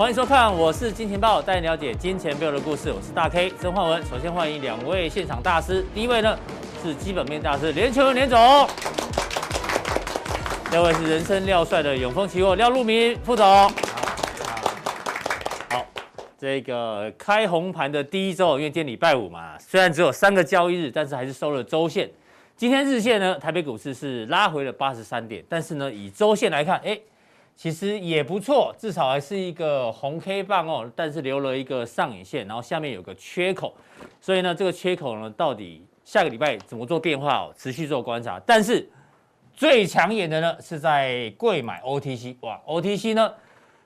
欢迎收看，我是金钱豹，带你了解金钱背后的故事。我是大 K 曾焕文。首先欢迎两位现场大师，第一位呢是基本面大师连琼文连总，第二位是人生料帅的永丰期货廖路明副总。好，好，这个开红盘的第一周，因为今天礼拜五嘛，虽然只有三个交易日，但是还是收了周线。今天日线呢，台北股市是拉回了八十三点，但是呢，以周线来看，哎。其实也不错，至少还是一个红 K 棒哦，但是留了一个上影线，然后下面有个缺口，所以呢，这个缺口呢，到底下个礼拜怎么做变化哦？持续做观察。但是最抢眼的呢，是在贵买 OTC，哇，OTC 呢，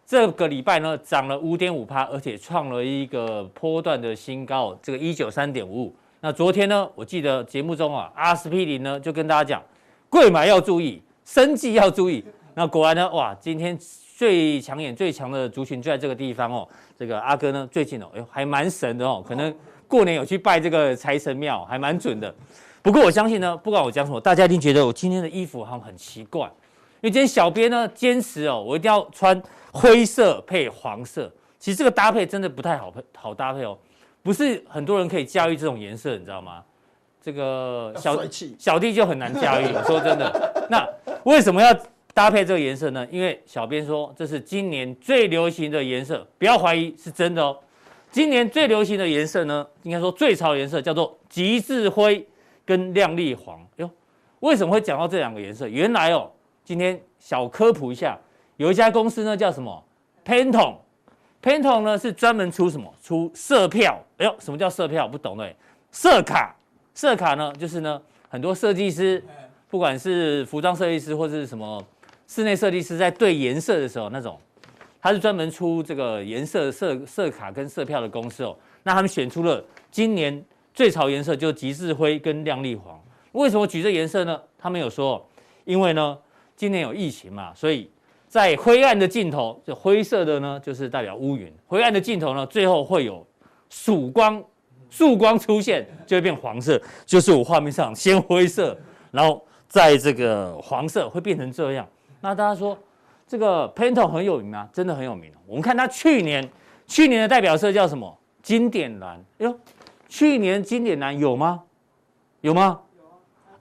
这个礼拜呢涨了五点五趴，而且创了一个波段的新高，这个一九三点五五。那昨天呢，我记得节目中啊，阿司匹林呢就跟大家讲，贵买要注意，生技要注意。那果然呢，哇，今天最抢眼、最强的族群就在这个地方哦。这个阿哥呢，最近哦，哎呦，还蛮神的哦，可能过年有去拜这个财神庙，还蛮准的。不过我相信呢，不管我讲什么，大家一定觉得我今天的衣服好像很奇怪，因为今天小编呢坚持哦，我一定要穿灰色配黄色。其实这个搭配真的不太好配，好搭配哦，不是很多人可以驾驭这种颜色，你知道吗？这个小小弟就很难驾驭，我说真的。那为什么要？搭配这个颜色呢，因为小编说这是今年最流行的颜色，不要怀疑是真的哦。今年最流行的颜色呢，应该说最潮的颜色叫做极致灰跟亮丽黄。哟，为什么会讲到这两个颜色？原来哦，今天小科普一下，有一家公司呢叫什么？Pantone，Pantone 呢是专门出什么？出色票。哎呦，什么叫色票？不懂对？色卡，色卡呢就是呢很多设计师，不管是服装设计师或者是什么。室内设计师在对颜色的时候，那种他是专门出这个颜色色色卡跟色票的公司哦。那他们选出了今年最潮颜色，就极致灰跟亮丽黄。为什么举这颜色呢？他们有说，因为呢今年有疫情嘛，所以在灰暗的尽头，就灰色的呢就是代表乌云，灰暗的尽头呢最后会有曙光，曙光出现就会变黄色，就是我画面上先灰色，然后在这个黄色会变成这样。那大家说这个 Pantone 很有名啊？真的很有名。我们看它去年，去年的代表色叫什么？经典蓝。哎呦，去年经典蓝有吗？有吗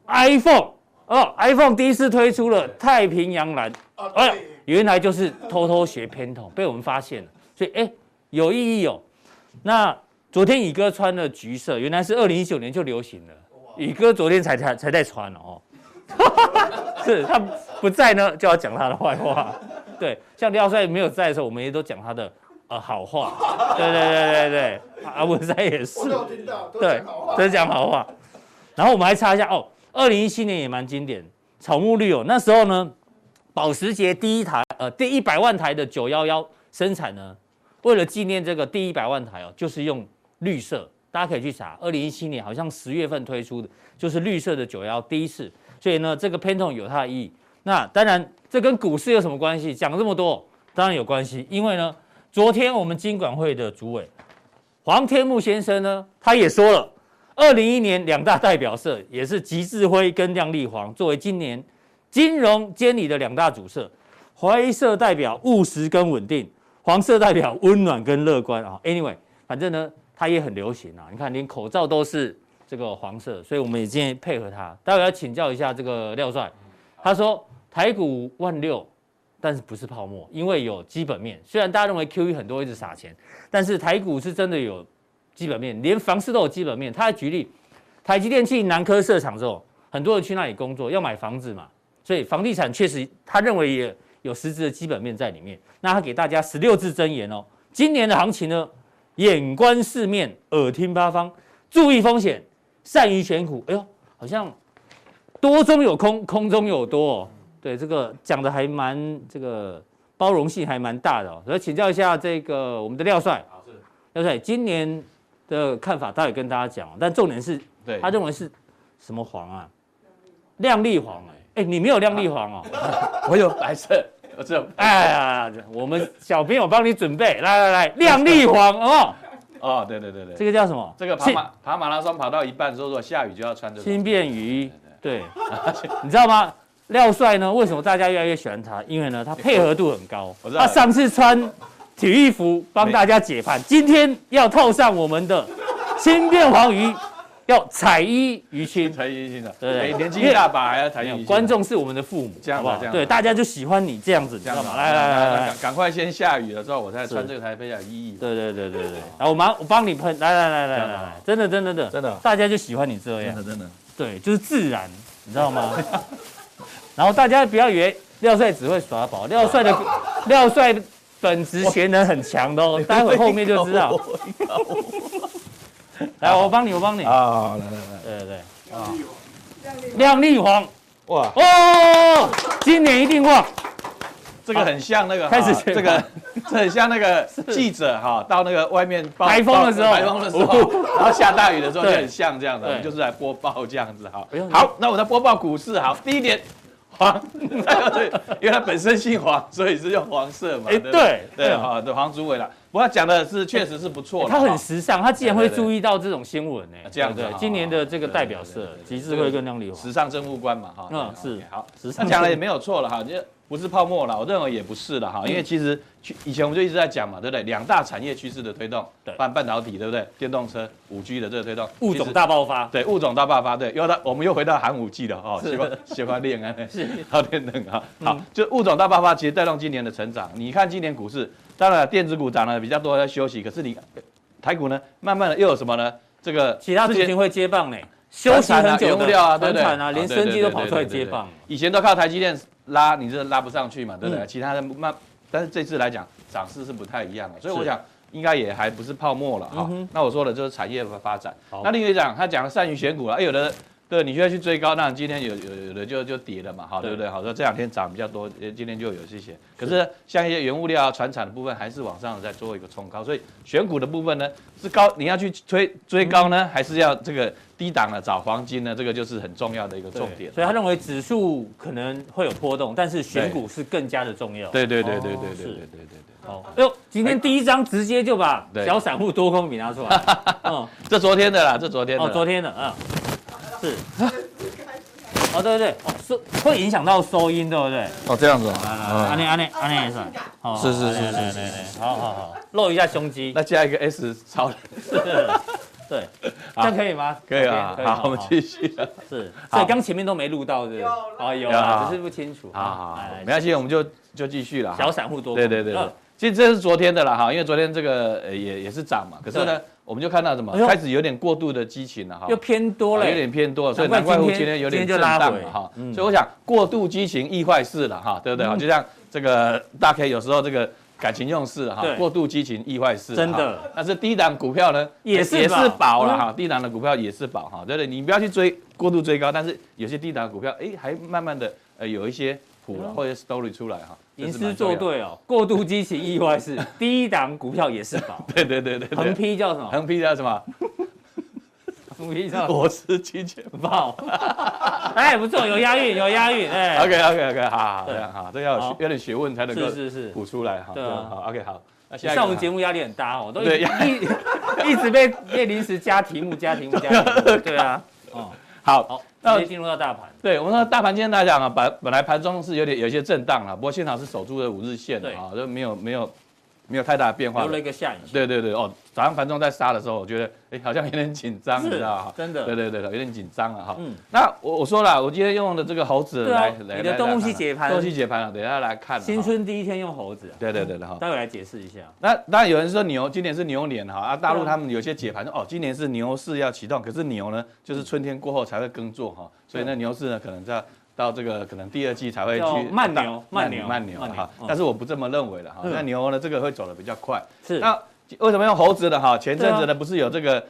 ？iPhone 哦，iPhone 第一次推出了太平洋蓝。哎呀，原来就是偷偷学 Pantone，被我们发现了。所以哎，有意义哦。那昨天宇哥穿的橘色，原来是二零一九年就流行了。宇哥昨天才才才在穿哦。是他不在呢，就要讲他的坏话。对，像廖帅没有在的时候，我们也都讲他的呃好话。对对对对对，阿文山也是。对，都是讲好话。然后我们还查一下哦，二零一七年也蛮经典，草木绿哦。那时候呢，保时捷第一台呃第一百万台的九幺幺生产呢，为了纪念这个第一百万台哦，就是用绿色。大家可以去查，二零一七年好像十月份推出的，就是绿色的九幺第一次。所以呢，这个 Pantone 有它的意义。那当然，这跟股市有什么关系？讲了这么多，当然有关系。因为呢，昨天我们金管会的主委黄天牧先生呢，他也说了，二零一年两大代表色也是极致灰跟亮丽黄，作为今年金融监理的两大主色。灰色代表务实跟稳定，黄色代表温暖跟乐观啊。Anyway，反正呢，它也很流行啊。你看，连口罩都是。这个黄色，所以我们也建议配合他。待会要请教一下这个廖帅，他说台股万六，但是不是泡沫，因为有基本面。虽然大家认为 QE 很多一直撒钱，但是台股是真的有基本面，连房市都有基本面。他还举例，台积电去南科设厂之后，很多人去那里工作要买房子嘛，所以房地产确实他认为也有实质的基本面在里面。那他给大家十六字真言哦，今年的行情呢，眼观四面，耳听八方，注意风险。善于选股，哎呦，好像多中有空，空中有多哦。对，这个讲的还蛮这个包容性还蛮大的哦。所以请教一下这个我们的廖帅，廖帅，今年的看法，待会跟大家讲。但重点是，对，他认为是什么黄啊？亮丽黄哎，哎，你没有亮丽黄哦，我有白色，我只有。哎呀，我们小编我帮你准备，来来来，亮丽黄哦。哦，对对对对，这个叫什么？这个跑马跑马拉松跑到一半，说说下雨就要穿这个轻便雨。对，你知道吗？廖帅呢？为什么大家越来越喜欢他？因为呢，他配合度很高。我知道。他上次穿体育服帮大家解盘。今天要套上我们的轻便黄鱼。要彩衣娱亲，彩衣娱亲的，对对，年纪大把还要彩衣。观众是我们的父母，这样吧，这样对，大家就喜欢你这样子，这样吧。来来来来，赶快先下雨了之后，我再穿这个才比较有意义。对对对对对，来，我帮我帮你喷，来来来来来，真的真的的，真的，大家就喜欢你这样，真的真的，对，就是自然，你知道吗？然后大家不要以为廖帅只会耍宝，廖帅的廖帅本职潜能很强的哦，待会后面就知道。来，我帮你，我帮你。啊！来来来，对对对，啊，亮丽黄，哇。哦，今年一定旺。这个很像那个，开始这个 这很像那个记者哈，到那个外面台风的时候，台风的时候，然后下大雨的时候就很像这样的，就是来播报这样子哈。好，那我在播报股市，好，第一点。黄，因为它本身姓黄，所以是用黄色嘛。哎，对对，好，对黄祖伟了。不过他讲的是确实是不错，他很时尚，他竟然会注意到这种新闻呢。这样对，今年的这个代表色，极致会跟亮丽。时尚政务官嘛，哈。嗯，是好，他讲的也没有错了哈，就不是泡沫了，我认为也不是了哈，因为其实以前我们就一直在讲嘛，对不对？两大产业趋势的推动，半半导体，对不对？电动车、五 G 的这个推动，物种大爆发，对，物种大爆发，对，又到我们又回到寒武纪了哦，喜欢喜欢恋爱，是，好天冷啊，好，就物种大爆发，其实带动今年的成长。你看今年股市，当然电子股涨了比较多，要休息，可是你台股呢，慢慢的又有什么呢？这个其他族群会接棒呢，休息很久，原物料啊，对不对？连生机都跑出来接棒，以前都靠台积电。拉你这拉不上去嘛，对不对？其他的慢，但是这次来讲涨势是不太一样的，所以我想应该也还不是泡沫了哈。那我说的就是产业的发展。那另一讲他讲了善于选股了，哎，有的对，你需要去追高，那今天有有有的就就跌了嘛，好，对不对？好，说这两天涨比较多，今天就有这些。可是像一些原物料啊、船产的部分，还是往上在做一个冲高，所以选股的部分呢是高，你要去追追高呢，还是要这个？低档的找黄金呢，这个就是很重要的一个重点。所以他认为指数可能会有波动，但是选股是更加的重要。对对对对对对对对对对。好，哎呦，今天第一张直接就把小散户多空比拿出来。嗯，这昨天的啦，这昨天的。哦，昨天的，嗯，是。哦，对对对，哦，收会影响到收音，对不对？哦，这样子。安内安内安内也算。是是是是是是。好好好，露一下胸肌。那加一个 S 超。对，这样可以吗？可以啊，好，我们继续。是，所以刚前面都没录到，是不是？啊，有啊，只是不清楚。好好，没关系，我们就就继续了。小散户多。对对对，其实这是昨天的了哈，因为昨天这个也也是涨嘛，可是呢，我们就看到什么，开始有点过度的激情了哈，又偏多了，有点偏多，所以难怪今天有点震荡了哈。所以我想，过度激情易坏事了哈，对不对？就像这个大 K 有时候这个。感情用事哈，过度激情易坏事。真的，但是低档股票呢，也是也是宝了哈。低档的股票也是宝哈，对不对？你不要去追过度追高，但是有些低档股票，哎，还慢慢的呃有一些谱了或者 story 出来哈。吟诗作对哦，过度激情意外事，低档股票也是宝。对对对对。横批叫什么？横批叫什么？我是金。钱豹，哎，不错，有押韵，有押韵，哎，OK OK OK，好好这样好，这要有点学问才能够是是是。补出来哈，对好 OK 好，那现在上我们节目压力很大哦，都一一直被被临时加题目加题目加题目，对啊，哦，好，那直接进入到大盘，对我们说大盘今天来讲啊，本本来盘中是有点有些震荡了，不过现场是守住了五日线啊，就没有没有。没有太大的变化，留了一个下影线。对对对，哦，早上盘中在杀的时候，我觉得，哎，好像有点紧张，你知道吗？真的。对对对，有点紧张了哈。嗯。那我我说了，我今天用的这个猴子来来，你的东西解盘，东西解盘了，等一下来看。新春第一天用猴子。对对对的哈。待会来解释一下。那当然有人说牛，今年是牛年哈啊，大陆他们有些解盘说，哦，今年是牛市要启动，可是牛呢，就是春天过后才会耕作哈，所以那牛市呢，可能在。到这个可能第二季才会去慢牛，慢牛，慢牛哈，但是我不这么认为了哈。那牛呢，这个会走的比较快。是。那为什么用猴子的哈？前阵子呢，不是有这个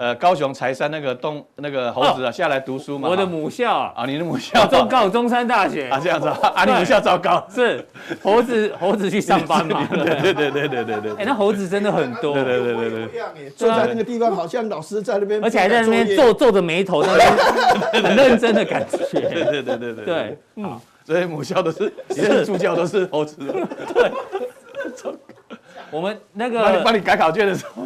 呃高雄柴山那个东那个猴子啊下来读书嘛？我的母校啊，你的母校中高中山大学啊，这样子啊，你母校糟糕。是猴子猴子去上班嘛？对对对对对对对。哎，那猴子真的很多。对对对对对。坐在那个地方，好像老师在那边，而且还在那边皱皱着眉头，那边很认真的感觉。对对对对对。对，嗯，所以母校都是，是助教都是猴子。对。我们那个帮你帮你改考卷的时候，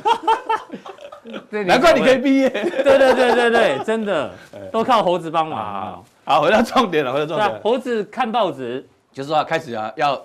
难怪你可以毕业。对对对对对，真的 都靠猴子帮忙。好，回到重点了，回到重点。猴子看报纸，就是说开始啊，要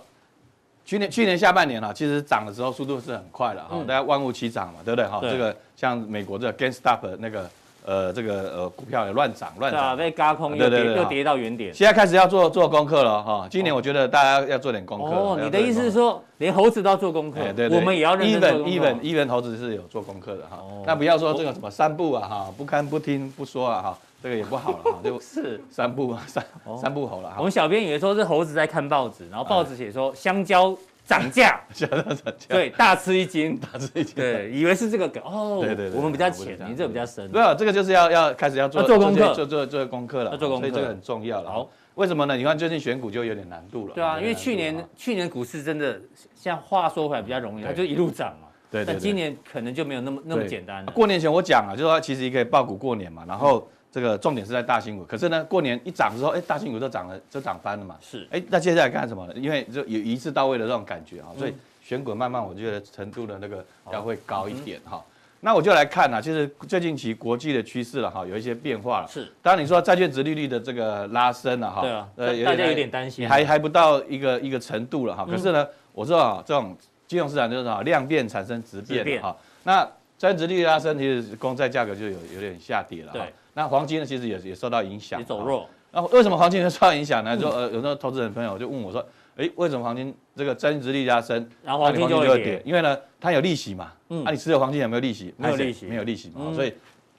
去年去年下半年啊，其实涨的时候速度是很快的哈，大家万物齐涨嘛，对不对哈？这个像美国这个 GameStop 那个。呃，这个呃，股票也乱涨乱涨，被嘎空又跌又跌到原点。现在开始要做做功课了哈。今年我觉得大家要做点功课。哦，你的意思是说，连猴子都要做功课？对，我们也要认真 even even even 猴子是有做功课的哈。那不要说这个什么三不啊哈，不看不听不说啊哈，这个也不好了哈。就是三不三三不猴了哈。我们小编以为说是猴子在看报纸，然后报纸写说香蕉。涨价，涨价，对，大吃一惊，大吃一惊，对，以为是这个梗。哦，对对对，我们比较浅，你这个比较深，没有，这个就是要要开始要做做功课，做做做功课了，做功课，所以这个很重要了。好，为什么呢？你看最近选股就有点难度了，对啊，因为去年去年股市真的像话说回来比较容易，它就一路涨嘛，对，但今年可能就没有那么那么简单。过年前我讲了，就是说其实也可以抱股过年嘛，然后。这个重点是在大新股，可是呢，过年一涨的时候，哎，大新股都涨了，就涨翻了嘛。是，哎，那接下来干什么呢？因为就有一次到位的这种感觉啊，所以选股慢慢我觉得程度的那个要会高一点哈。那我就来看啊，其实最近期国际的趋势了哈，有一些变化了。是，当然你说债券值利率的这个拉升了哈，对啊，呃，大家有点担心，还还不到一个一个程度了哈。可是呢，我说啊，这种金融市场就是啊，量变产生质变哈。那债券值利率拉升，其实公债价格就有有点下跌了。对。那黄金呢，其实也也受到影响，也走弱。那为什么黄金会受到影响呢？就呃，有时候投资人朋友就问我说，哎，为什么黄金这个增值率加深，然后黄金就会跌？因为呢，它有利息嘛。嗯。那你持有黄金有没有利息？没有利息，没有利息嘛。所以，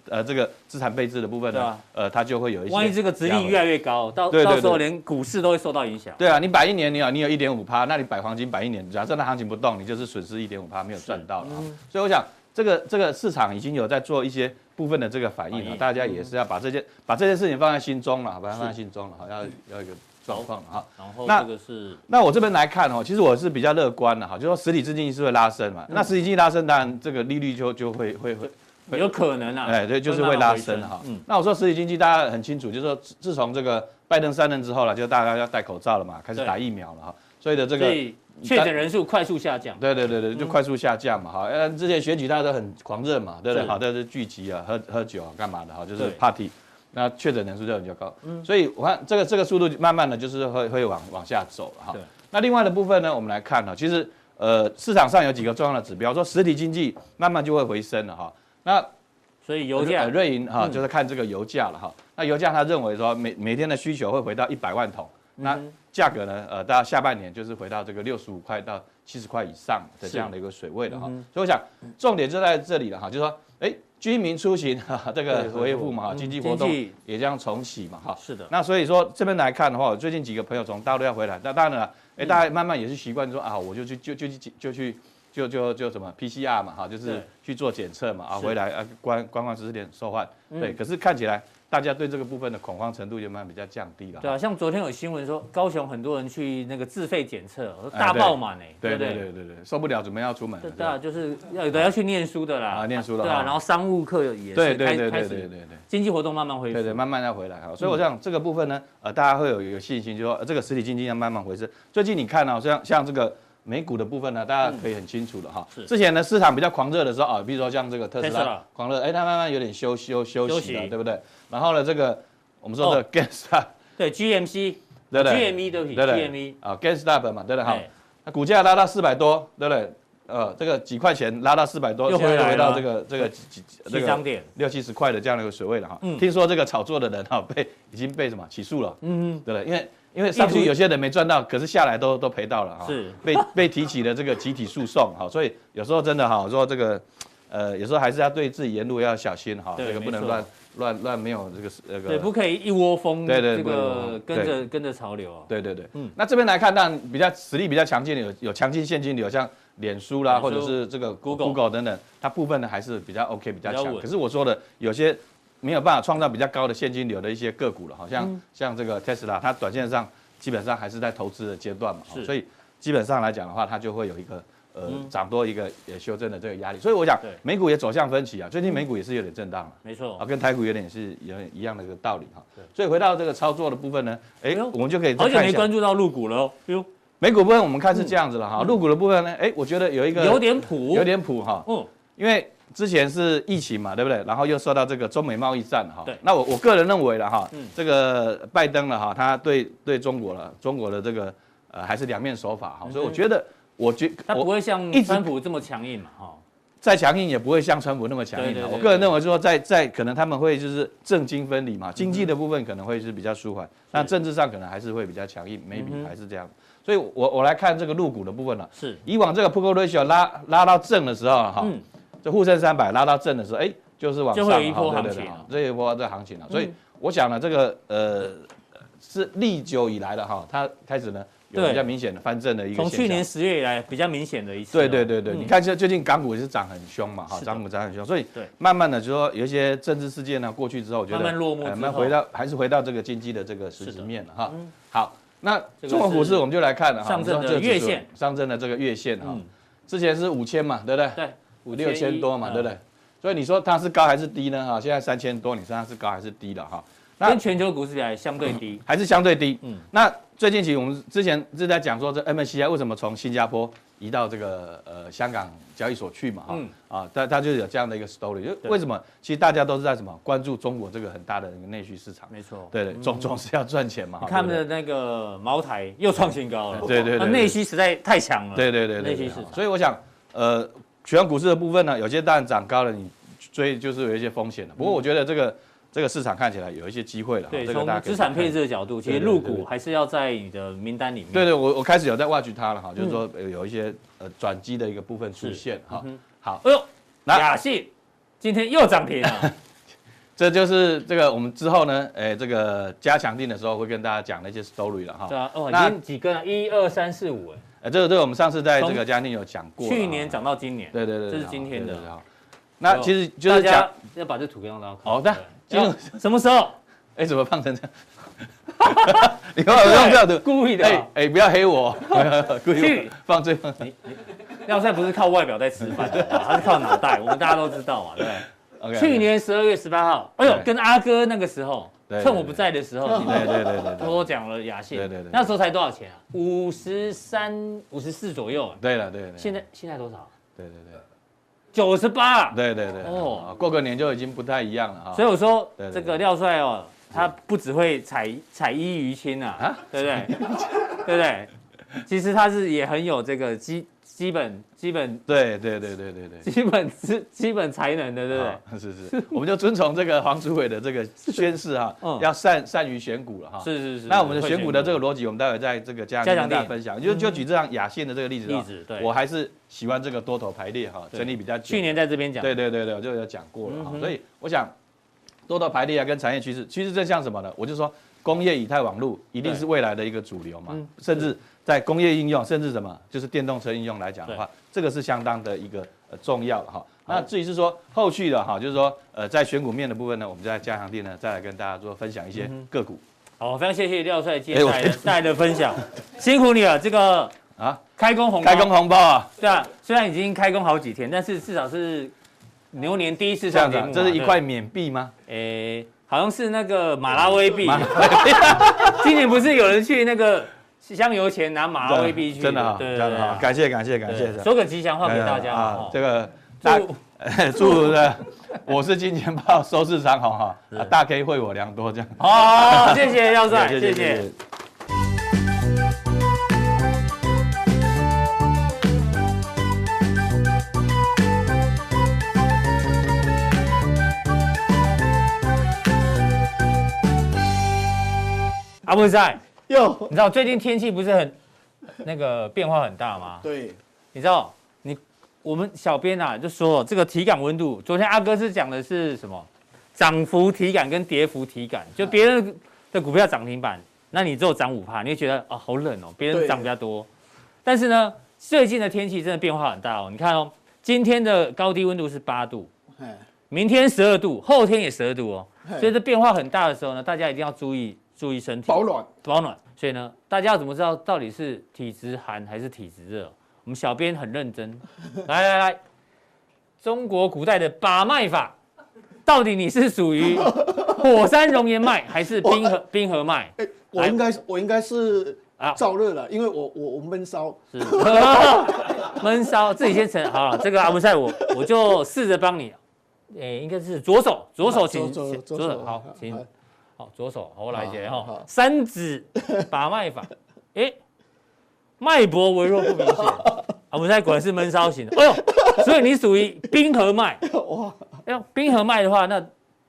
呃，这个资产配置的部分呢，呃，它就会有一些。万一这个殖利率越来越高，到到时候连股市都会受到影响。对啊，你摆一年，你有你有一点五趴，那你摆黄金摆一年，假设那行情不动，你就是损失一点五趴，没有赚到了。所以我想。这个这个市场已经有在做一些部分的这个反应了，大家也是要把这件把这件事情放在心中了，把它放在心中了，好，要要一个状况哈。然后这个是那我这边来看哦，其实我是比较乐观的哈，就说实体资金是会拉升嘛，那实体经济拉升，当然这个利率就就会会会有可能啊，哎对，就是会拉升哈。嗯，那我说实体经济大家很清楚，就是说自从这个拜登上任之后了，就大家要戴口罩了嘛，开始打疫苗了哈，所以的这个。确诊人数快速下降，对对对对，就快速下降嘛，哈，嗯，之前选举大家都很狂热嘛，对不对？好，都是聚集啊，喝喝酒啊，干嘛的哈，就是 party，那确诊人数就比较高，嗯，所以我看这个这个速度慢慢的就是会会往往下走了哈。那另外的部分呢，我们来看呢，其实呃市场上有几个重要的指标，说实体经济慢慢就会回升了哈。那所以油价。瑞银哈就是看这个油价了哈。那油价他认为说每每天的需求会回到一百万桶，那价格呢，呃，到下半年就是回到这个六十五块到七十块以上的这样的一个水位了哈，嗯、所以我想重点就在这里了哈，就是说，哎，居民出行哈，这个恢复嘛，经济活动也将重启嘛哈。是的。那所以说这边来看的话，我最近几个朋友从大陆要回来，那当然了，哎，大家慢慢也是习惯说啊，我就去就就去就去就就就什么 PCR 嘛哈，就是去做检测嘛啊，回来啊观观光知识点受换，对，可是看起来。大家对这个部分的恐慌程度就慢慢比较降低了。对啊，像昨天有新闻说，高雄很多人去那个自费检测，大爆满哎，对对对对对，受不了，准备要出门。对啊，就是要有的要去念书的啦。啊，念书的。对啊，然后商务课也是开对对对对对对。经济活动慢慢恢复。对对，慢慢要回来哈。所以我想这个部分呢，呃，大家会有有信心，就说这个实体经济要慢慢回升。最近你看啊，像像这个。美股的部分呢，大家可以很清楚的哈。是。之前呢，市场比较狂热的时候啊，比如说像这个特斯拉狂热，哎，它慢慢有点休休休息了，对不对？然后呢，这个我们说的 GameStop，对 GMC，对不对？GME 对不对？GME 啊，GameStop 嘛，对不对？好，那股价拉到四百多，对不对？呃，这个几块钱拉到四百多，又回来到这个这个几几这个六七十块的这样的一个水位了哈。听说这个炒作的人哈被已经被什么起诉了？嗯嗯，对不对？因为因为上去有些人没赚到，可是下来都都赔到了哈，是被被提起了这个集体诉讼哈，所以有时候真的哈，说这个呃，有时候还是要对自己言路要小心哈，这个不能乱乱乱没有这个那个，对，不可以一窝蜂，对对，这个跟着跟着潮流啊，对对对，嗯，那这边来看，当然比较实力比较强劲的有有强劲现金流，像脸书啦，或者是这个 Google Google 等等，它部分呢还是比较 OK 比较强，可是我说的有些。没有办法创造比较高的现金流的一些个股了，好像、嗯、像这个 Tesla，，它短线上基本上还是在投资的阶段嘛，是。所以基本上来讲的话，它就会有一个呃涨多一个也修正的这个压力。所以我想美股也走向分歧啊，最近美股也是有点震荡了，没错啊，跟台股有点是有点一样的一个道理哈。对所以回到这个操作的部分呢，哎，我们就可以再看一下。而且没关注到入股了哦，哟，美股部分我们看是这样子了哈，入股的部分呢，哎，我觉得有一个有点谱，有点谱哈，嗯，因为。之前是疫情嘛，对不对？然后又受到这个中美贸易战哈。对。那我我个人认为了哈，嗯、这个拜登了哈，他对对中国了，中国的这个呃还是两面手法哈，所以我觉得我觉他不会像川普这么强硬嘛，哈。再强硬也不会像川普那么强硬的。我个人认为说在，在在可能他们会就是政经分离嘛，经济的部分可能会是比较舒缓，那、嗯、政治上可能还是会比较强硬，maybe 还是这样。所以我我来看这个入股的部分了。是以往这个 Put Ratio 拉拉到正的时候哈，嗯，这沪深三百拉到正的时候，哎，就是往上就会有一波行情了，这一波这行情了。所以我想呢，这个呃是历久以来的哈，它开始呢。有比较明显的翻正的一个，从去年十月以来比较明显的一次。对对对对，你看现在最近港股也是涨很凶嘛，哈，涨股涨很凶，所以慢慢的就说有一些政治事件呢过去之后，我觉得慢慢落幕，慢慢回到还是回到这个经济的这个实质面了哈。好，那中国股市我们就来看了哈，上证的月线，上证的这个月线哈，之前是五千嘛，对不对？对，五六千多嘛，对不对？所以你说它是高还是低呢？哈，现在三千多，你说它是高还是低了哈？跟全球股市比来相对低，还是相对低。嗯，那。最近其实我们之前是在讲说，这 MSCI 为什么从新加坡移到这个呃香港交易所去嘛？哈、嗯，啊，它它就有这样的一个 story，就为什么？其实大家都是在什么关注中国这个很大的一个内需市场。没错，对对，总总是要赚钱嘛。他们的那个茅台又创新高了。对对对，内需实在太强了。对对对，内需市场。所以我想，呃，全股市的部分呢，有些当然涨高了，你追就是有一些风险的。不过我觉得这个。这个市场看起来有一些机会了。对，从资产配置的角度，其实入股还是要在你的名单里面。对对，我我开始有在挖掘它了哈，就是说有一些呃转机的一个部分出现哈。好，哎呦，雅信今天又涨停了。这就是这个我们之后呢，哎，这个加强定的时候会跟大家讲那些 story 了哈。对啊，哦，已经几根了？一二三四五，哎，哎，这个这个我们上次在这个加强定有讲过。去年涨到今年。对对对，这是今天的。那其实就是讲要把这图给让大家看。好的。什么时候？哎，怎么胖成这样？你看我用这样的，故意的。哎哎，不要黑我，故意放最后。你你，廖帅不是靠外表在吃饭，他是靠脑袋。我们大家都知道嘛，对不对？去年十二月十八号，哎呦，跟阿哥那个时候，趁我不在的时候，对对对对，偷偷讲了雅信。对对对，那时候才多少钱啊？五十三、五十四左右。对了对了，现在现在多少？对对对。九十八，对对对，哦，过个年就已经不太一样了哈。所以我说，这个廖帅哦，他不只会采采衣娱亲啊，对不对？对不对？其实他是也很有这个基基本基本，对对对对对对，基本是基本才能的，对不对？是 是，我们就遵从这个黄主委的这个宣誓哈，要善善于选股了哈。是是是。那我们的选股的这个逻辑，我们待会在这个加强大家分享。就就举这样雅信的这个例子，例子，对，我还是。喜欢这个多头排列哈，整理比较久。去年在这边讲，对对对对，我就有讲过了哈。所以我想，多头排列啊，跟产业趋势，趋势正像什么呢？我就说，工业以太网络一定是未来的一个主流嘛。甚至在工业应用，甚至什么，就是电动车应用来讲的话，这个是相当的一个呃重要哈。那至于是说后续的哈，就是说呃在选股面的部分呢，我们就在加强店呢再来跟大家做分享一些个股。好，非常谢谢廖帅接下来的分享，辛苦你了，这个。啊，开工红包，开工红包啊！对啊，虽然已经开工好几天，但是至少是牛年第一次上节目。这是一块缅币吗？诶，好像是那个马拉威币。今年不是有人去那个香油钱拿马拉威币去？真的啊，对对啊，感谢感谢感谢，说个吉祥话给大家啊！这个祝 祝的，我是金钱豹收视长虹哈，大 K 惠我良多这样。好，谢谢耀帅，谢谢。阿不在 哟，你知道最近天气不是很那个变化很大吗？对，你知道你我们小编啊就说这个体感温度，昨天阿哥是讲的是什么？涨幅体感跟跌幅体感，就别人的股票涨停板，那你只有涨五帕，你会觉得啊好冷哦，别人涨比较多。但是呢，最近的天气真的变化很大哦。你看哦，今天的高低温度是八度，明天十二度，后天也十二度哦。所以这变化很大的时候呢，大家一定要注意。注意身体保暖，保暖。所以呢，大家要怎么知道到底是体质寒还是体质热？我们小编很认真。来来来，中国古代的把脉法，到底你是属于 火山熔岩脉还是冰河冰河脉？哎，我应该我应该是啊燥热了，因为我我我闷烧。是 闷烧，自己先承好了。这个阿文赛，我我就试着帮你。哎，应该是左手，左手请左手好，请。好，左手，我来解哈。三指把脉法，哎，脉搏微弱不明显，啊，文山果然是闷烧型的。哎呦，所以你属于冰河脉。哇，要冰河脉的话，那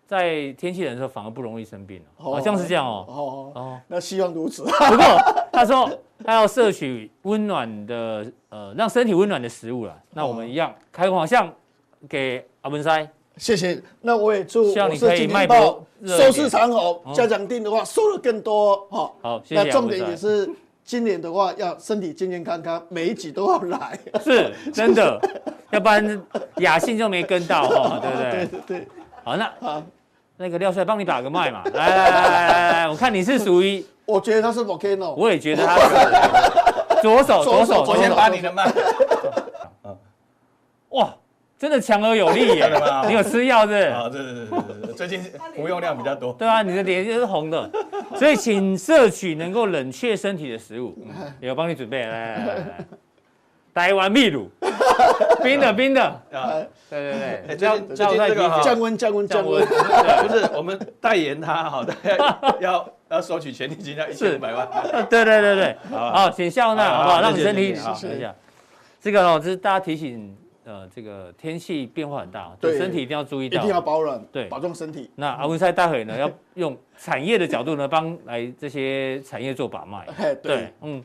在天气冷的时候反而不容易生病，好像是这样哦。哦哦，那希望如此。不过他说他要摄取温暖的，呃，让身体温暖的食物了。那我们一样开个好像给阿文山。谢谢，那我也祝希望你可以卖爆收视长红，家长订的话收的更多哈。好，谢谢。那重点也是今年的话要身体健健康康，每一集都要来。是，真的，要不然雅信就没跟到哈，对不对？对对对。好，那好，那个廖帅帮你把个脉嘛，来来来来来，我看你是属于，我觉得他是 volcano，我也觉得他是左手左手，我先把你的脉。哇。真的强而有力耶！你有吃药是？啊，对对对对对，最近服用量比较多。对啊，你的脸就是红的，所以请摄取能够冷却身体的食物。有帮你准备，来来来来，台湾秘鲁，冰的冰的。啊，对对对，最近最近这个降温降温降温。不是我们代言它，好的，要 要收取权利金要一千五百万。对对对对，好，请笑纳好不好？让你身体好一下。这个哦，这是大家提醒。呃，这个天气变化很大，对身体一定要注意到，一定要保暖，对，保重身体。那阿文赛待会呢，要用产业的角度呢，帮来这些产业做把脉。对，对，嗯，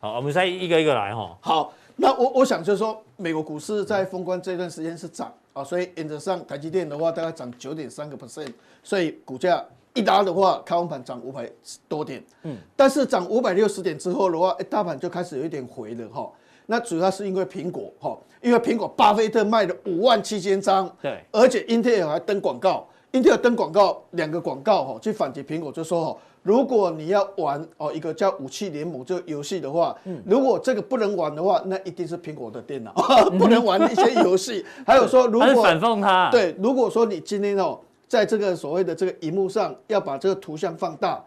好，阿文赛一个一个来哈。好，那我我想就是说，美国股市在封关这段时间是涨啊，所以原则上台积电的话大概涨九点三个 percent，所以股价一拉的话，开红盘涨五百多点，嗯，但是涨五百六十点之后的话，哎，大盘就开始有一点回了哈。那主要是因为苹果哈，因为苹果巴菲特卖了五万七千张，对，而且英特尔还登广告，英特尔登广告两个广告哈，去反击苹果，就说哈，如果你要玩哦一个叫武器联盟这个游戏的话，嗯，如果这个不能玩的话，那一定是苹果的电脑 不能玩一些游戏，还有说如果反讽他，对，如果说你今天哦，在这个所谓的这个荧幕上要把这个图像放大。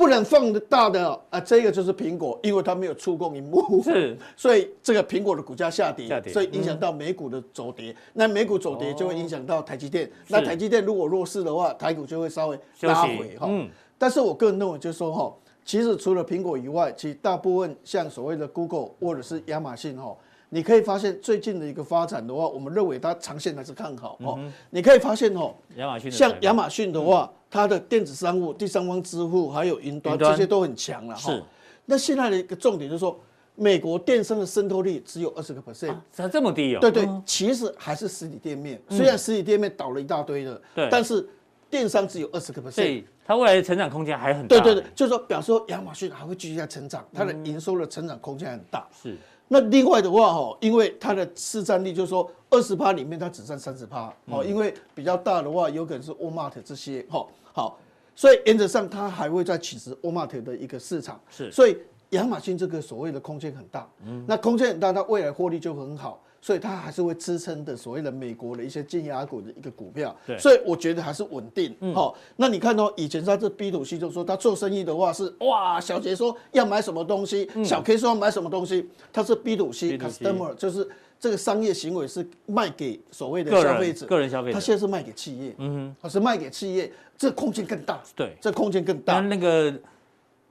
不能放大的啊，这个就是苹果，因为它没有触控萤幕，是，所以这个苹果的股价下跌，下跌，所以影响到美股的走跌。那美股走跌就会影响到台积电，那台积电如果弱势的话，台股就会稍微拉回哈。嗯，但是我个人认为就是说哈，其实除了苹果以外，其实大部分像所谓的 Google 或者是亚马逊哈。你可以发现最近的一个发展的话，我们认为它长线还是看好哦。你可以发现哦，亚马逊像亚马逊的话，它的电子商务、第三方支付还有云端这些都很强了哈。那现在的一个重点就是说，美国电商的渗透率只有二十个 percent，才这么低哦？对对，其实还是实体店面，虽然实体店面倒了一大堆的，对，但是电商只有二十个 percent，所以它未来的成长空间还很大。对对对，就是说，表示说亚马逊还会继续在成长，它的营收的成长空间很大。是。那另外的话哈，因为它的市占率就是说二十趴里面它只占三十趴哦，因为比较大的话有可能是 Walmart 这些哈，好，所以原则上它还会再侵蚀 Walmart 的一个市场，是，所以亚马逊这个所谓的空间很大，嗯，那空间很大，它未来获利就很好。所以它还是会支撑的，所谓的美国的一些尖牙股的一个股票，对，所以我觉得还是稳定。好，那你看到，以前在这 B to C 就说他做生意的话是哇，小杰说要买什么东西，小 K 说要买什么东西，他是 B to C customer，就是这个商业行为是卖给所谓的消费者，个人消费者，他现在是卖给企业，嗯哼，他是卖给企业，这空间更大，对，这空间更大，那个。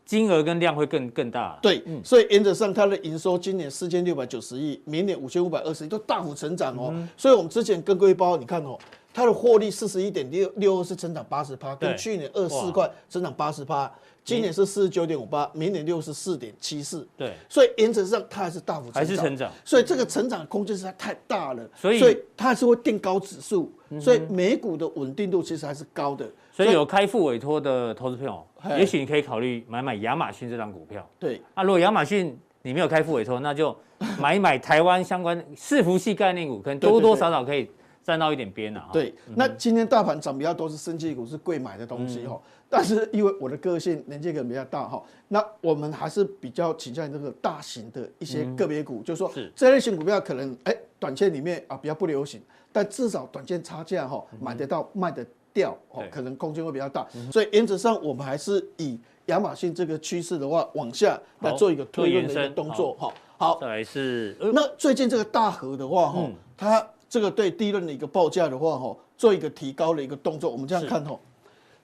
金额跟量会更更大，对，嗯、所以原则上它的营收今年四千六百九十亿，明年五千五百二十亿都大幅成长哦。嗯、所以我们之前跟各位报，你看哦，它的获利四十一点六六二是成长八十趴，跟去年二十四块成长八十趴，今年是四十九点五八，明年六十四点七四，对，所以原则上它还是大幅成长，还是成长，所以这个成长空间实在太大了，所以它还是会定高指数，所以美股的稳定度其实还是高的。所以有开付委托的投资朋友，也许你可以考虑买买亚马逊这张股票。对，啊，如果亚马逊你没有开付委托，那就 买一买台湾相关伺服器概念股，可能 多多少少可以沾到一点边啊。对，那今天大盘涨比较多是生技股，是贵买的东西哈。但是因为我的个性年纪可能比较大哈，那我们还是比较倾向于这个大型的一些个别股，就是说这类型股票可能哎短线里面啊比较不流行，但至少短线差价哈买得到卖的。掉哦，可能空间会比较大，所以原则上我们还是以亚马逊这个趋势的话往下来做一个推论的一个动作哈。好，再来是那最近这个大和的话哈，它这个对第一轮的一个报价的话哈，做一个提高的一个动作，我们这样看哈，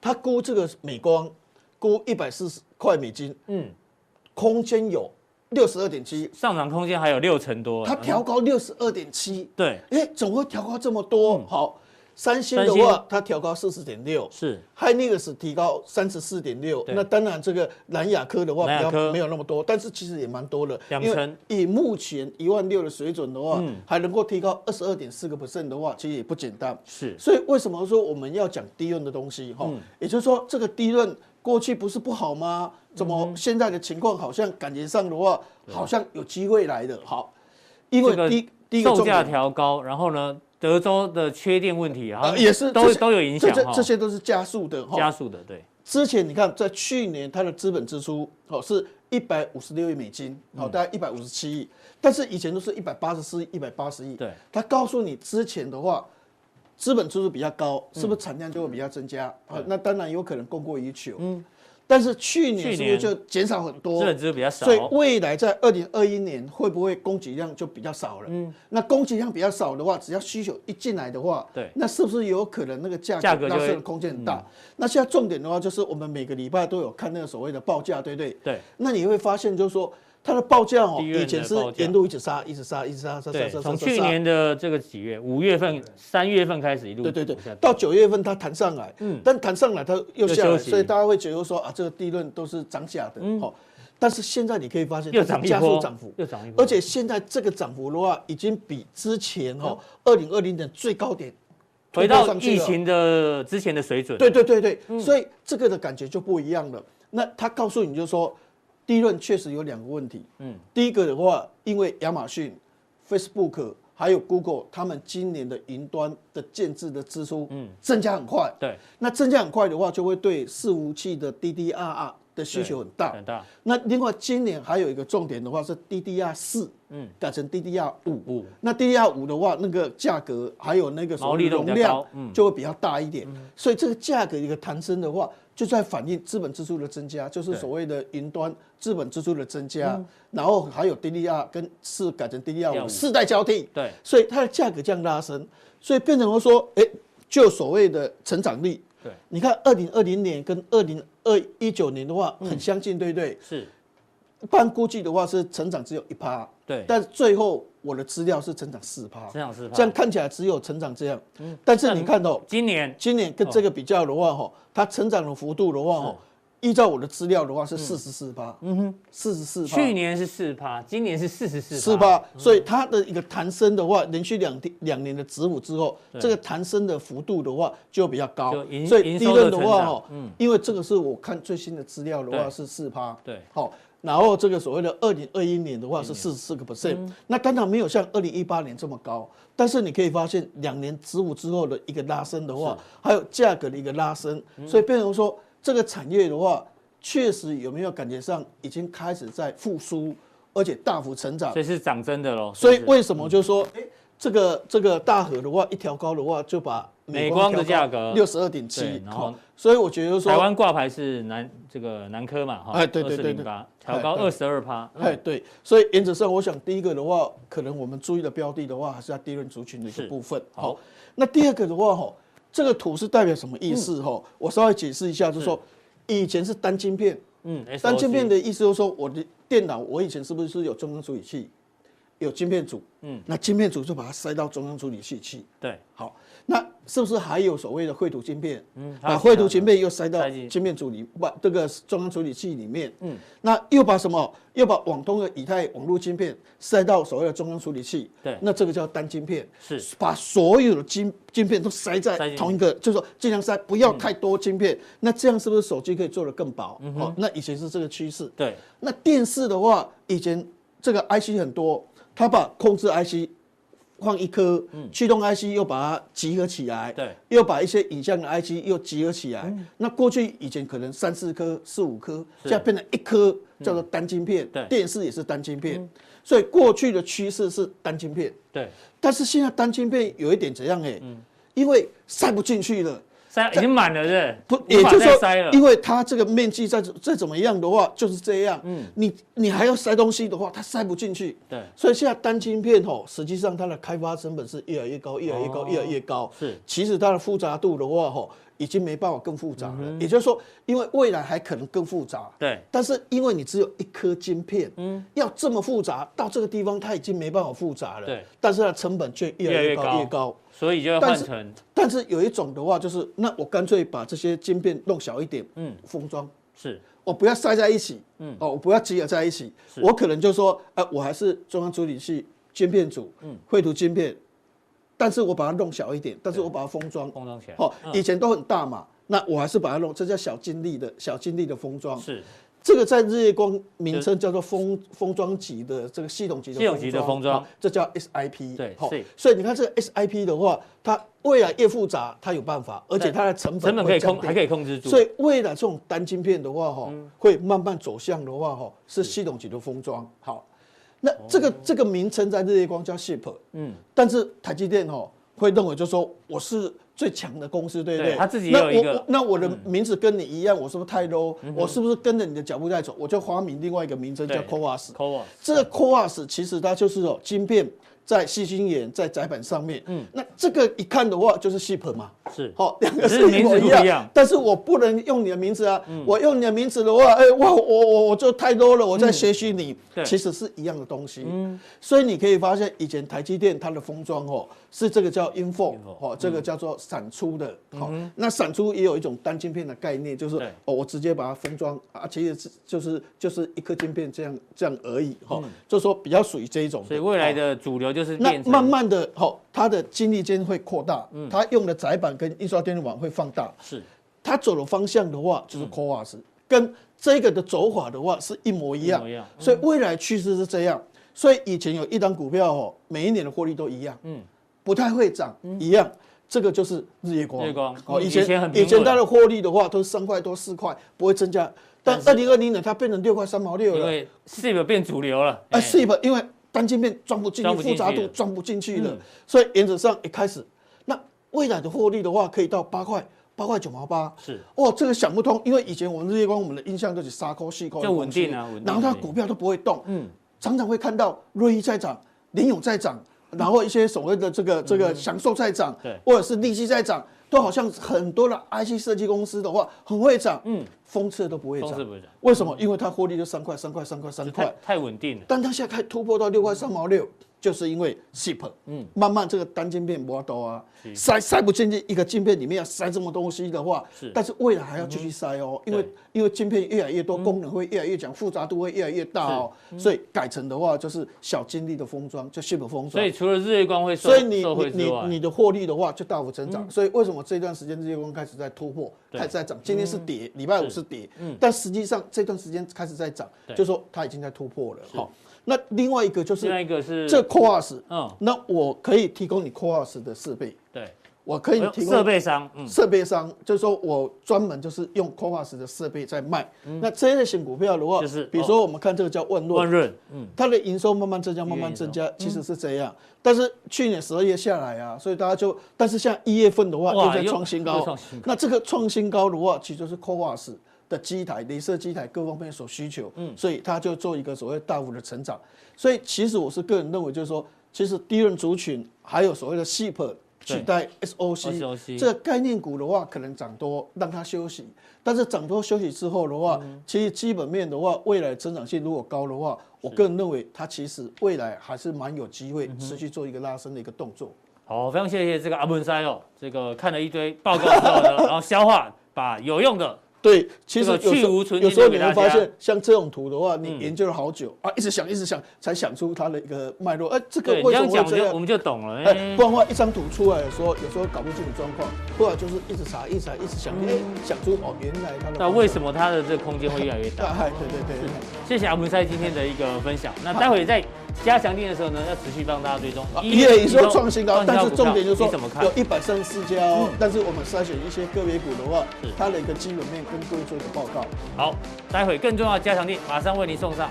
它估这个美光估一百四十块美金，嗯，空间有六十二点七，上涨空间还有六成多。它调高六十二点七，对，哎，怎么会调高这么多？嗯、好。三星的话，它调高四十点六，是 Hynix 提高三十四点六。那当然，这个蓝雅科的话比较没有那么多，但是其实也蛮多的。因为以目前一万六的水准的话，还能够提高二十二点四个 percent 的话，其实也不简单。是，所以为什么说我们要讲低润的东西？哈，也就是说，这个低润过去不是不好吗？怎么现在的情况好像感觉上的话，好像有机会来的？好，因为低低售价调高，然后呢？德州的缺电问题啊，也是都都有影响，这这些都是加速的，加速的。对，之前你看，在去年它的资本支出哦是一百五十六亿美金，好，大概一百五十七亿，但是以前都是一百八十四亿、一百八十亿。对，他告诉你之前的话，资本支出比较高，是不是产量就会比较增加？啊，那当然有可能供过于求。嗯。但是去年是不是就减少很多？资本支出比较少，所以未来在二零二一年会不会供给量就比较少了？嗯，那供给量比较少的话，只要需求一进来的话，对，那是不是有可能那个价格拉升的空间很大？那现在重点的话，就是我们每个礼拜都有看那个所谓的报价，对不对？对，那你会发现就是说。它的报价哦，以前是年度一直杀，一直杀，一直杀，杀杀杀。从去年的这个几月，五月份、三月份开始一路，对对对，到九月份它弹上来，嗯，但弹上来它又下来，所以大家会觉得说啊，这个利润都是涨假的，好，但是现在你可以发现，又涨加速涨幅，又涨一波，而且现在这个涨幅的话，已经比之前哦，二零二零年最高点回到疫情的之前的水准，对对对对，所以这个的感觉就不一样了。那他告诉你就是说。低润确实有两个问题，嗯，第一个的话，因为亚马逊、Facebook 还有 Google，他们今年的云端的建制的支出，嗯，增加很快，对，那增加很快的话，就会对伺服器的 DDR 的需求很大，很大。那另外今年还有一个重点的话是 DDR 四，嗯，改成 DDR 五，五，那 DDR 五的话，那个价格还有那个毛利容量，嗯，就会比较大一点，所以这个价格一个弹升的话。就在反映资本支出的增加，就是所谓的云端资本支出的增加，然后还有 DDR 跟四改成 DDR 五。世代交替，对，所以它的价格这样拉升，所以变成说，哎，就所谓的成长率，对，你看二零二零年跟二零二一九年的话很相近，对不对？是，一般估计的话是成长只有一趴，对，但是最后。我的资料是成长四趴，成长四趴，这样看起来只有成长这样，嗯，但是你看到今年，今年跟这个比较的话，哈，它成长的幅度的话，哈，依照我的资料的话是四十四趴，嗯哼，四十四趴，去年是四趴，今年是四十四四趴，所以它的一个弹升的话，连续两天两年的止稳之后，这个弹升的幅度的话就比较高，所以低润的话，哈，嗯，因为这个是我看最新的资料的话是四趴，对，好。然后这个所谓的二零二一年的话是四十四个 percent，那当然没有像二零一八年这么高，但是你可以发现两年止稳之后的一个拉升的话，还有价格的一个拉升，所以变成说这个产业的话，确实有没有感觉上已经开始在复苏，而且大幅成长，所以是涨真的喽。所以为什么就是说，哎，这个这个大和的话一调高的话，就把美光的价格。六十二点七，然后所以我觉得说台湾挂牌是南这个南科嘛，哈，哎，对对对对。调高二十二趴，哎，对，所以原则上，我想第一个的话，可能我们注意的标的的话，还是在低润族群的一个部分。好，那第二个的话，哈，这个图是代表什么意思？哈，我稍微解释一下，就是。说，以前是单晶片，嗯，单晶片的意思就是说，我的电脑，我以前是不是有中央处理器，有晶片组，嗯，那晶片组就把它塞到中央处理器去，对，好。那是不是还有所谓的绘图晶片？嗯，把绘图晶片又塞到晶片组里，把这个中央处理器里面。嗯，那又把什么？又把网通的以太网络晶片塞到所谓的中央处理器。对，那这个叫单晶片。是，把所有的晶晶片都塞在同一个，就是说尽量塞，不要太多晶片。那这样是不是手机可以做得更薄？哦，那以前是这个趋势。对，那电视的话，以前这个 IC 很多，它把控制 IC。放一颗驱动 IC，又把它集合起来，对，又把一些影像的 IC 又集合起来。那过去以前可能三四颗、四五颗，现在变成一颗，叫做单晶片。对，电视也是单晶片，所以过去的趋势是单晶片。对，但是现在单晶片有一点怎样？哎，因为塞不进去了，塞已经满了，是不？也就是说，塞了，因为它这个面积再再怎么样的话，就是这样。嗯，你你还要塞东西的话，它塞不进去。对，所以现在单晶片吼，实际上它的开发成本是越来越高，越来越高，越来越高。是，其实它的复杂度的话吼，已经没办法更复杂了。也就是说，因为未来还可能更复杂。对，但是因为你只有一颗晶片，嗯，要这么复杂，到这个地方它已经没办法复杂了。对，但是它的成本却越来越高，越高。所以就要换成，但是有一种的话，就是那我干脆把这些晶片弄小一点，嗯，封装。是，我不要塞在一起，嗯，哦，我不要集合在一起，我可能就说，呃，我还是中央处理器晶片组，嗯，绘图晶片，但是我把它弄小一点，但是我把它封装，封装起来，哦，以前都很大嘛，那我还是把它弄，这叫小晶粒的小晶粒的封装，是。这个在日月光名称叫做封封装级的这个系统级的系统级的封装，这叫 SIP。对，所以你看这个 SIP 的话，它未来越复杂，它有办法，而且它的成本成本可以控，还可以控制住。所以未来这种单晶片的话，哈，会慢慢走向的话，哈，是系统级的封装。好，那这个这个名称在日月光叫 ship，嗯，但是台积电哦会认为就是说我是。最强的公司，对不对？他自己有一个。那我的名字跟你一样，我是不是太 low？我是不是跟着你的脚步在走？我就发明另外一个名称叫 CoWoS。CoWoS。这个 CoWoS 其实它就是哦，晶片在细心眼在窄板上面。嗯。那这个一看的话就是 SIP 嘛。是。好，两个是一模一样。但是我不能用你的名字啊！我用你的名字的话，哎，我我我我就太 low 了，我在学习你。其实是一样的东西。嗯。所以你可以发现，以前台积电它的封装哦。是这个叫 InFO 哦，这个叫做闪出的，好，那闪出也有一种单晶片的概念，就是哦，我直接把它封装啊，其实是就是就是一颗晶片这样这样而已，哈，就说比较属于这一种。所以未来的主流就是那慢慢的，好，它的晶粒间会扩大，嗯。它用的窄板跟印刷电路板会放大，是，它走的方向的话就是 CoWoS，跟这个的走法的话是一模一样，所以未来趋势是这样，所以以前有一档股票哦，每一年的获利都一样，嗯。不太会涨，一样，这个就是日月光。日月光。哦，以前以前它的获利的话都是三块多四块，不会增加。但二零二零年它变成六块三毛六了。因为 SIP 变主流了。哎，SIP 因为单晶片装不进去，复杂度装不进去了，所以原则上一开始，那未来的获利的话可以到八块八块九毛八。是。哦，这个想不通，因为以前我们日月光我们的印象都是三块四块，就稳定啊，稳定。然后它股票都不会动，嗯，常常会看到瑞昱在涨，联勇在涨。然后一些所谓的这个这个享受在涨，或者是利息在涨，都好像很多的 IC 设计公司的话很会涨，嗯，封测都不会涨，为什么？因为它获利就三块三块三块三块，太稳定了。但它现在开突破到六块三毛六。就是因为 SIP，嗯，慢慢这个单晶片不多啊，塞塞不进去一个晶片里面要塞这么东西的话，是，但是未来还要继续塞哦，因为因为晶片越来越多，功能会越来越强，复杂度会越来越大哦，所以改成的话就是小晶粒的封装，就 SIP 封装。所以除了日月光会，所以你你你你的获利的话就大幅增长。所以为什么这段时间日月光开始在突破，开始在涨？今天是跌，礼拜五是跌，嗯，但实际上这段时间开始在涨，就说它已经在突破了，好。那另外一个就是，另外一个是这 CoWoS，嗯，那我可以提供你 CoWoS 的设备，对，我可以提供设备商，嗯，设备商就是说我专门就是用 CoWoS 的设备在卖。那这一类型股票的话，就是比如说我们看这个叫万润，万润，嗯，它的营收慢慢增加，慢慢增加，其实是这样。但是去年十二月下来啊，所以大家就，但是像一月份的话又在创新高，那这个创新高的话，其实就是 CoWoS。的机台、镭射机台各方面所需求，嗯，所以它就做一个所谓大幅的成长。所以其实我是个人认为，就是说，其实低润族群还有所谓的 SIP 取代 SOC 这个概念股的话，可能涨多让它休息。但是涨多休息之后的话，其实基本面的话，未来增长性如果高的话，我个人认为它其实未来还是蛮有机会持续做一个拉升的一个动作。好，非常谢谢这个阿文山哦，这个看了一堆报告之后呢，然后消化，把有用的。对，其实有时候有时候你会发现，像这种图的话，你研究了好久啊，一直想一直想，才想出它的一个脉络。哎，这个为什么会这样？我们就懂了。哎，不然的话，一张图出来的时候，有时候搞不清楚状况，或者就是一直查，一直查，一直想，哎，想出哦，原来它的。那为什么它的这个空间会越来越大？哎，对对对。谢谢阿文师今天的一个分享。那待会再。加强定的时候呢，要持续帮大家追踪。因为你说创新高，但是重点就是说有一百三十四家哦。但是我们筛选一些个别股的话，它的一个基本面跟各位做一个报告。好，待会更重要的加强定马上为您送上。